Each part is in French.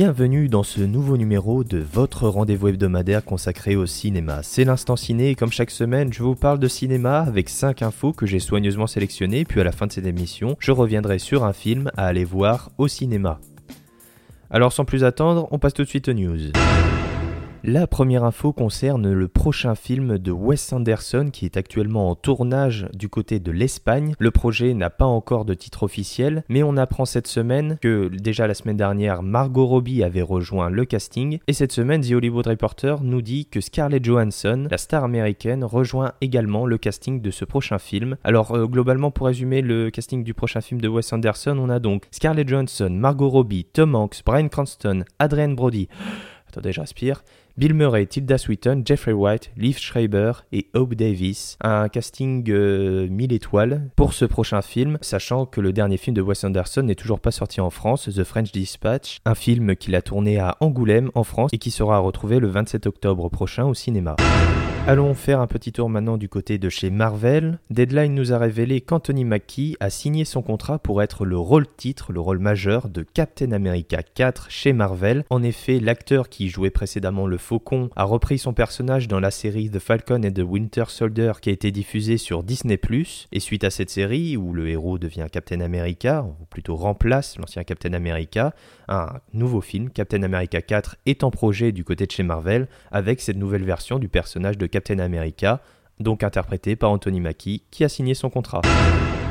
Bienvenue dans ce nouveau numéro de votre rendez-vous hebdomadaire consacré au cinéma. C'est l'instant ciné et comme chaque semaine, je vous parle de cinéma avec 5 infos que j'ai soigneusement sélectionnées, puis à la fin de cette émission, je reviendrai sur un film à aller voir au cinéma. Alors sans plus attendre, on passe tout de suite aux news. La première info concerne le prochain film de Wes Anderson qui est actuellement en tournage du côté de l'Espagne. Le projet n'a pas encore de titre officiel, mais on apprend cette semaine que déjà la semaine dernière, Margot Robbie avait rejoint le casting, et cette semaine, The Hollywood Reporter nous dit que Scarlett Johansson, la star américaine, rejoint également le casting de ce prochain film. Alors euh, globalement, pour résumer le casting du prochain film de Wes Anderson, on a donc Scarlett Johansson, Margot Robbie, Tom Hanks, Brian Cranston, Adrian Brody. Attendez, j'aspire. Bill Murray, Tilda Swinton, Jeffrey White, Liv Schreiber et Hope Davis. Un casting 1000 euh, étoiles pour ce prochain film, sachant que le dernier film de Wes Anderson n'est toujours pas sorti en France, The French Dispatch, un film qu'il a tourné à Angoulême en France et qui sera retrouvé le 27 octobre prochain au cinéma. Allons faire un petit tour maintenant du côté de chez Marvel. Deadline nous a révélé qu'Anthony Mackie a signé son contrat pour être le rôle-titre, le rôle majeur de Captain America 4 chez Marvel. En effet, l'acteur qui jouait précédemment le Faucon a repris son personnage dans la série The Falcon and the Winter Soldier qui a été diffusée sur Disney+. Et suite à cette série, où le héros devient Captain America, ou plutôt remplace l'ancien Captain America, un nouveau film, Captain America 4, est en projet du côté de chez Marvel, avec cette nouvelle version du personnage de Captain America, donc interprété par Anthony Mackie, qui a signé son contrat.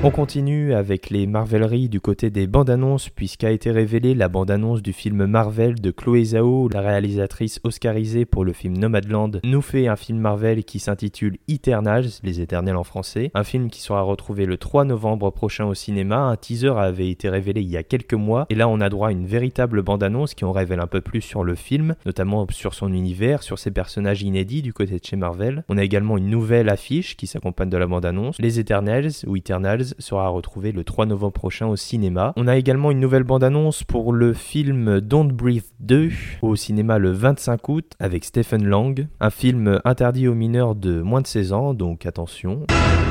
On continue avec les Marveleries du côté des bandes annonces, puisqu'a été révélée la bande annonce du film Marvel de Chloé Zhao, la réalisatrice oscarisée pour le film Nomadland, nous fait un film Marvel qui s'intitule Eternals, les éternels en français, un film qui sera retrouvé le 3 novembre prochain au cinéma. Un teaser avait été révélé il y a quelques mois, et là on a droit à une véritable bande annonce qui en révèle un peu plus sur le film, notamment sur son univers, sur ses personnages inédits du côté de chez Marvel. On a également une nouvelle affiche qui s'accompagne de la bande annonce, Les Eternals ou Eternals sera retrouvé le 3 novembre prochain au cinéma. On a également une nouvelle bande-annonce pour le film Don't Breathe 2 au cinéma le 25 août avec Stephen Lang, un film interdit aux mineurs de moins de 16 ans, donc attention.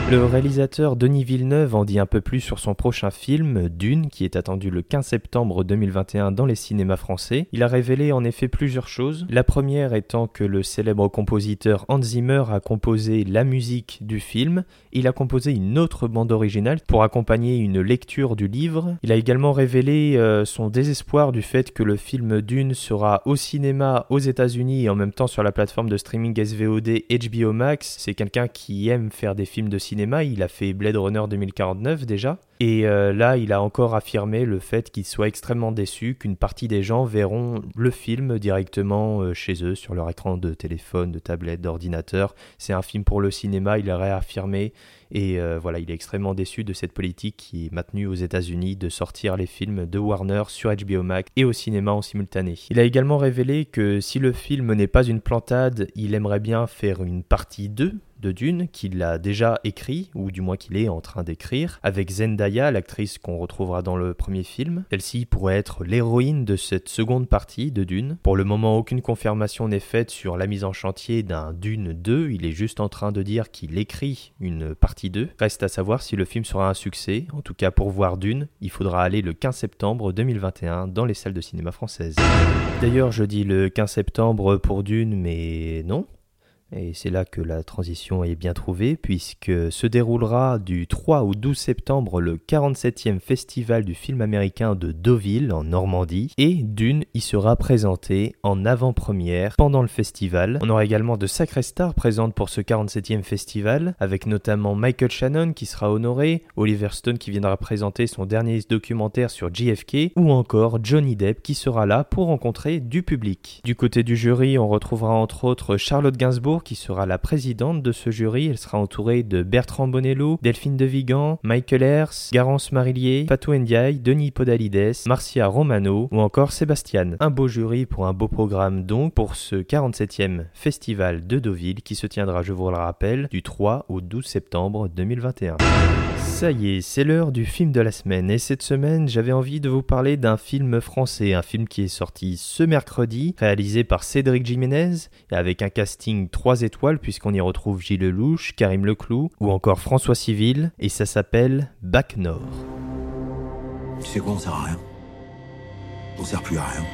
Le réalisateur Denis Villeneuve en dit un peu plus sur son prochain film, Dune, qui est attendu le 15 septembre 2021 dans les cinémas français. Il a révélé en effet plusieurs choses. La première étant que le célèbre compositeur Hans Zimmer a composé la musique du film. Il a composé une autre bande originale pour accompagner une lecture du livre. Il a également révélé euh, son désespoir du fait que le film Dune sera au cinéma aux États-Unis et en même temps sur la plateforme de streaming SVOD HBO Max. C'est quelqu'un qui aime faire des films de cinéma. Il a fait Blade Runner 2049 déjà. Et euh, là, il a encore affirmé le fait qu'il soit extrêmement déçu qu'une partie des gens verront le film directement euh, chez eux sur leur écran de téléphone, de tablette, d'ordinateur. C'est un film pour le cinéma, il a réaffirmé. Et euh, voilà, il est extrêmement déçu de cette politique qui est maintenue aux États-Unis de sortir les films de Warner sur HBO Max et au cinéma en simultané. Il a également révélé que si le film n'est pas une plantade, il aimerait bien faire une partie 2 de Dune qu'il a déjà écrit, ou du moins qu'il est en train d'écrire, avec Zendaya, l'actrice qu'on retrouvera dans le premier film. Celle-ci pourrait être l'héroïne de cette seconde partie de Dune. Pour le moment, aucune confirmation n'est faite sur la mise en chantier d'un Dune 2, il est juste en train de dire qu'il écrit une partie 2. Reste à savoir si le film sera un succès, en tout cas pour voir Dune, il faudra aller le 15 septembre 2021 dans les salles de cinéma françaises. D'ailleurs, je dis le 15 septembre pour Dune, mais non, et c'est là que la transition est bien trouvée, puisque se déroulera du 3 au 12 septembre le 47e festival du film américain de Deauville, en Normandie, et Dune y sera présenté en avant-première pendant le festival. On aura également de sacrées stars présentes pour ce 47e festival, avec notamment Michael Shannon qui sera honoré, Oliver Stone qui viendra présenter son dernier documentaire sur JFK, ou encore Johnny Depp qui sera là pour rencontrer du public. Du côté du jury, on retrouvera entre autres Charlotte Gainsbourg, Qui sera la présidente de ce jury. Elle sera entourée de Bertrand Bonello, Delphine De Vigan, Michael Hers, Garance Marillier, Fatou Ndiaye, Denis Podalides, Marcia Romano ou encore Sébastien. Un beau jury pour un beau programme donc pour ce 47e festival de Deauville qui se tiendra, je vous le rappelle, du 3 au 12 septembre 2021. Ça y est, c'est l'heure du film de la semaine et cette semaine j'avais envie de vous parler d'un film français, un film qui est sorti ce mercredi, réalisé par Cédric Jiménez avec un casting 3 étoiles puisqu'on y retrouve Gilles Lelouch, Karim Leclou ou encore François Civil et ça s'appelle Bac Nord. Tu sais quoi, on sert à rien. On sert plus à rien.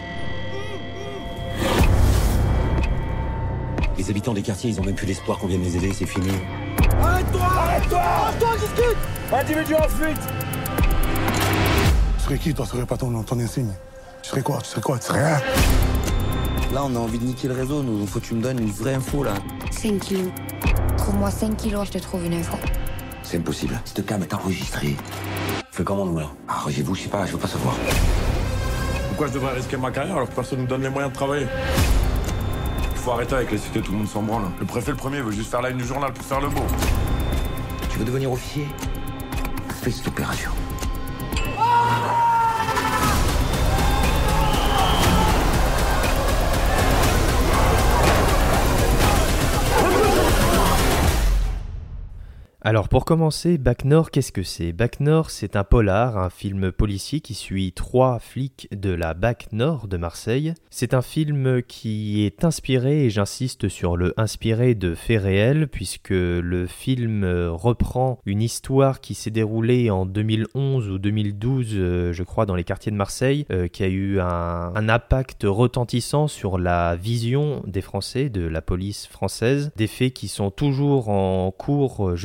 Les habitants des quartiers, ils ont même plus l'espoir qu'on vienne les aider, c'est fini. Tu serais qui, toi, serais pas ton, ton insigne Tu serais quoi Tu serais quoi Tu serais rien Là, on a envie de niquer le réseau, nous. Faut que tu me donnes une vraie info, là. 5 kilos. Trouve-moi 5 kilos, je te trouve une info. C'est impossible. Cette cam est enregistrée. Fais comment, nous, là? Arrangez-vous, je sais pas, je veux pas savoir. Pourquoi je devrais risquer ma carrière alors que personne ne me donne les moyens de travailler? Il faut arrêter avec les cités, tout le monde s'en branle. Le préfet, le premier, veut juste faire la une du journal pour faire le beau. Tu veux devenir officier? Fais cette opération. Alors pour commencer, Bac Nord, qu'est-ce que c'est? Bac Nord, c'est un polar, un film policier qui suit trois flics de la Bac Nord de Marseille. C'est un film qui est inspiré, et j'insiste sur le inspiré de faits réels, puisque le film euh, reprend une histoire qui s'est déroulée en 2011 ou 2012, euh, je crois, dans les quartiers de Marseille, euh, qui a eu un, un impact retentissant sur la vision des Français, de la police française, des faits qui sont toujours en cours euh,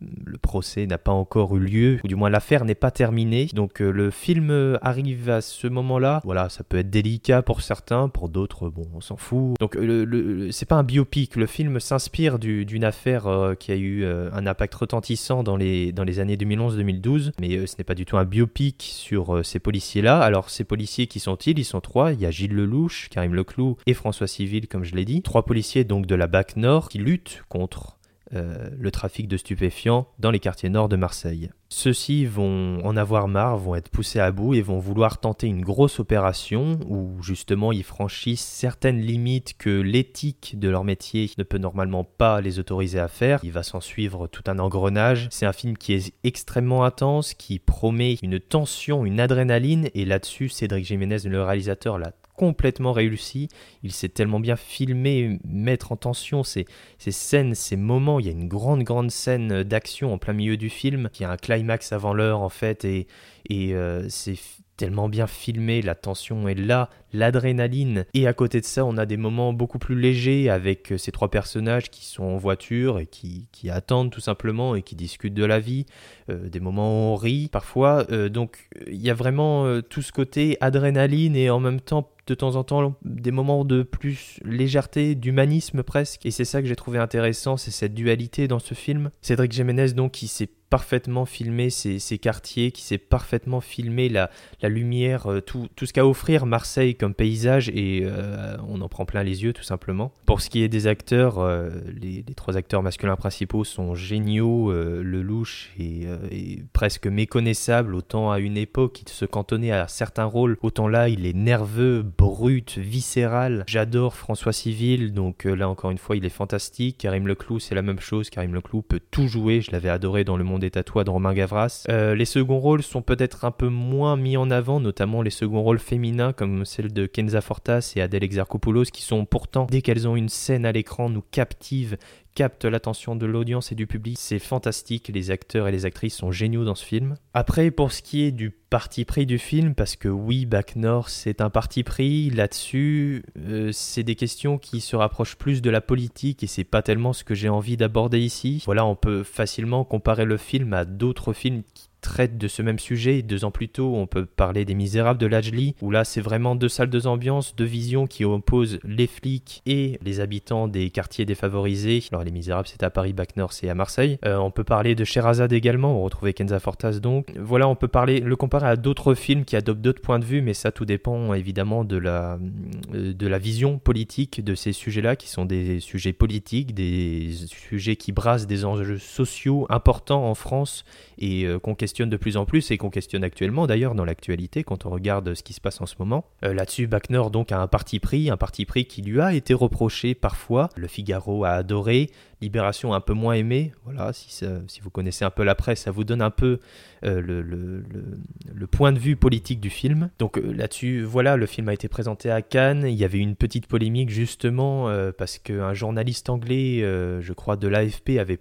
Le procès n'a pas encore eu lieu, ou du moins l'affaire n'est pas terminée. Donc euh, le film euh, arrive à ce moment-là. Voilà, ça peut être délicat pour certains, pour d'autres, bon, on s'en fout. Donc euh, le, le- c'est pas un biopic. Le film s'inspire du- d'une affaire qui a eu un impact retentissant dans les, années 2011-2012, mais ce n'est pas du tout un biopic sur ces policiers-là. Alors ces policiers, qui sont-ils? Ils sont trois. Il y a Gilles Lelouch, Karim Leclou et François Civil, comme je l'ai dit. Trois policiers donc de la BAC Nord qui luttent contre euh, le trafic de stupéfiants dans les quartiers nord de Marseille. Ceux-ci vont en avoir marre, vont être poussés à bout et vont vouloir tenter une grosse opération où justement ils franchissent certaines limites que l'éthique de leur métier ne peut normalement pas les autoriser à faire. Il va s'en suivre tout un engrenage. C'est un film qui est extrêmement intense, qui promet une tension, une adrénaline et là-dessus Cédric Jiménez, le réalisateur, l'a complètement réussi. Il sait tellement bien filmer, mettre en tension ces, ces scènes, ces moments. Il y a une grande, grande scène d'action en plein milieu du film, qui a un climax avant l'heure en fait, et, et euh, c'est tellement bien filmé, la tension est là, l'adrénaline. Et à côté de ça, on a des moments beaucoup plus légers avec euh, ces trois personnages qui sont en voiture et qui, qui attendent tout simplement et qui discutent de la vie. Euh, des moments où on rit parfois. Euh, donc il y a vraiment tout ce côté adrénaline et en même temps de temps en temps des moments de plus légèreté, d'humanisme presque. Et c'est ça que j'ai trouvé intéressant, c'est cette dualité dans ce film. Cédric Jiménez donc qui s'est parfaitement filmé ces quartiers, qui sait parfaitement filmer la, la lumière, tout, tout ce qu'a offrir Marseille comme paysage et euh, on en prend plein les yeux tout simplement. Pour ce qui est des acteurs, euh, les, trois acteurs masculins principaux sont géniaux, euh, Lelouch est, est presque méconnaissable, autant à une époque il se cantonnait à certains rôles, autant là il est nerveux, brut, viscéral. J'adore François Civil, donc là encore une fois il est fantastique. Karim Leclou c'est la même chose, Karim Leclou peut tout jouer, je l'avais adoré dans Le Monde des Tatouages de Romain Gavras. Les seconds rôles sont peut-être un peu moins mis en avant, notamment les seconds rôles féminins comme celle de Kenza Fortas et Adèle Exarchopoulos qui sont pourtant, dès qu'elles ont une scène à l'écran, nous captivent capte l'attention de l'audience et du public. C'est fantastique, les acteurs et les actrices sont géniaux dans ce film. Après, pour ce qui est du parti pris du film, parce que oui, Bac Nord, c'est un parti pris, là-dessus, euh, c'est des questions qui se rapprochent plus de la politique et c'est pas tellement ce que j'ai envie d'aborder ici. Voilà, on peut facilement comparer le film à d'autres films qui traite de ce même sujet. Deux ans plus tôt, on peut parler des Misérables de Lajli, où là c'est vraiment deux salles, deux ambiances, deux visions qui opposent les flics et les habitants des quartiers défavorisés. Alors les Misérables c'est à Paris, Bac Nord c'est à Marseille. Euh, on peut parler de Sherazade également, on retrouve Kenza Fortas donc. Voilà, on peut parler, le comparer à d'autres films qui adoptent d'autres points de vue, mais ça tout dépend évidemment de la, euh, de la vision politique de ces sujets-là, qui sont des sujets politiques, des sujets qui brassent des enjeux sociaux importants en France et euh, qu'on questionne de plus en plus et qu'on questionne actuellement d'ailleurs dans l'actualité quand on regarde ce qui se passe en ce moment. Euh, là-dessus, Bachner donc a un parti pris, un parti pris qui lui a été reproché parfois. Le Figaro a adoré, Libération un peu moins aimé. Voilà, si, si vous connaissez un peu la presse, ça vous donne un peu euh, le, le, le, point de vue politique du film. Donc euh, là-dessus, voilà, le film a été présenté à Cannes. Il y avait une petite polémique justement euh, parce qu'un journaliste anglais, je crois de l'AFP, avait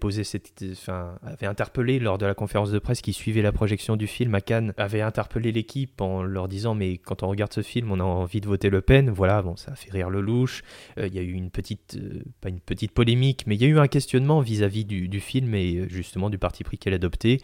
enfin, avait interpellé lors de la conférence de presse qui suivait la projection du film à Cannes, avait interpellé l'équipe en leur disant mais quand on regarde ce film, on a envie de voter Le Pen. Voilà, bon, ça a fait rire le louche. Il y a eu une petite, pas une petite polémique, mais il y a eu un questionnement vis-à-vis du, film et euh, justement du parti pris qu'elle adopté.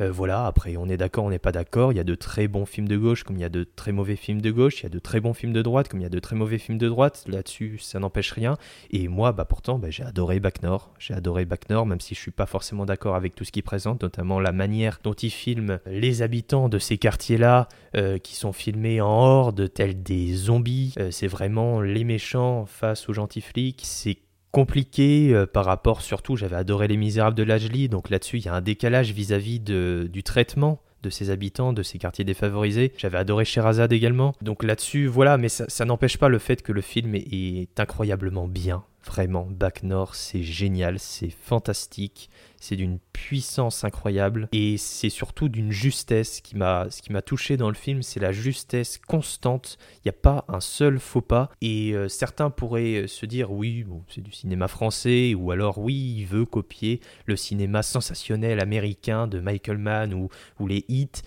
Euh, voilà, après on est d'accord, on n'est pas d'accord, il y a de très bons films de gauche comme il y a de très mauvais films de gauche, il y a de très bons films de droite comme il y a de très mauvais films de droite, là-dessus ça n'empêche rien. Et moi, bah pourtant, bah, j'ai adoré Bac Nord, j'ai adoré Bac Nord, même si je suis pas forcément d'accord avec tout ce qu'il présente, notamment la manière dont il filme les habitants de ces quartiers-là, euh, qui sont filmés en horde, tels des zombies. c'est vraiment les méchants face aux gentils flics, c'est compliqué euh, par rapport, surtout, j'avais adoré Les Misérables de Lajli, donc là-dessus, il y a un décalage vis-à-vis du traitement de ses habitants, de ces quartiers défavorisés. J'avais adoré Sherazade également. Donc là-dessus, voilà, mais ça, n'empêche pas le fait que le film est incroyablement bien. Vraiment, Bac Nord, c'est génial, c'est fantastique, c'est d'une puissance incroyable et c'est surtout d'une justesse qui m'a, ce qui m'a touché dans le film, c'est la justesse constante. Il n'y a pas un seul faux pas et euh, certains pourraient se dire oui, c'est du cinéma français ou alors oui, il veut copier le cinéma sensationnel américain de Michael Mann ou, ou les hits.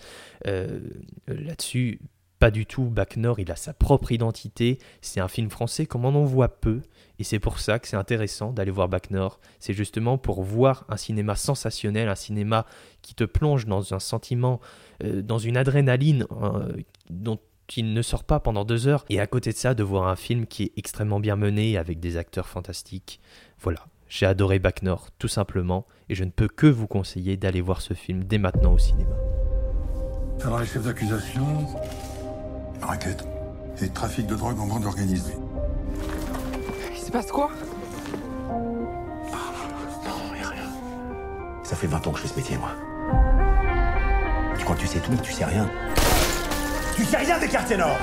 Euh, là-dessus, pas du tout. Bac Nord, il a sa propre identité. C'est un film français comme on en voit peu. Et c'est pour ça que c'est intéressant d'aller voir Bac Nord. C'est justement pour voir un cinéma sensationnel, un cinéma qui te plonge dans un sentiment, euh, dans une adrénaline euh, dont il ne sort pas pendant deux heures. Et à côté de ça, de voir un film qui est extrêmement bien mené avec des acteurs fantastiques. Voilà. J'ai adoré Bac Nord, tout simplement, et je ne peux que vous conseiller d'aller voir ce film dès maintenant au cinéma. Alors les chefs d'accusation, raquette et trafic de drogue en bande organisée. Il se passe quoi? Non, a rien. Ça fait 20 ans que je fais ce métier, moi. Tu crois que tu sais tout, mais tu sais rien. Tu sais rien des quartiers nord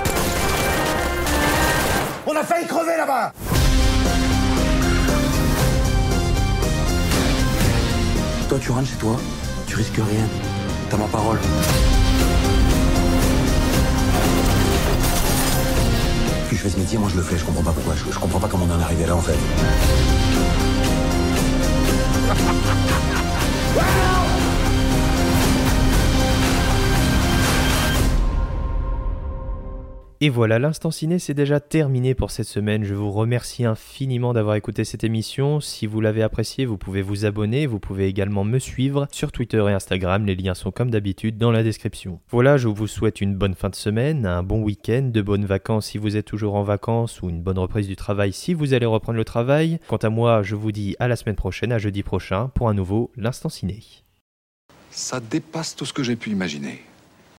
On a failli crever là-bas Toi, tu rentres chez toi, tu risques rien. T'as ma parole. Je fais ce métier, moi je le fais, je comprends pas pourquoi, je, je comprends pas comment on en est là en fait. Et voilà, l'instant ciné c'est déjà terminé pour cette semaine. Je vous remercie infiniment d'avoir écouté cette émission. Si vous l'avez apprécié, vous pouvez vous abonner. Vous pouvez également me suivre sur Twitter et Instagram. Les liens sont comme d'habitude dans la description. Voilà, je vous souhaite une bonne fin de semaine, un bon week-end, de bonnes vacances si vous êtes toujours en vacances ou une bonne reprise du travail si vous allez reprendre le travail. Quant à moi, je vous dis à la semaine prochaine, à jeudi prochain, pour un nouveau L'instant ciné. Ça dépasse tout ce que j'ai pu imaginer.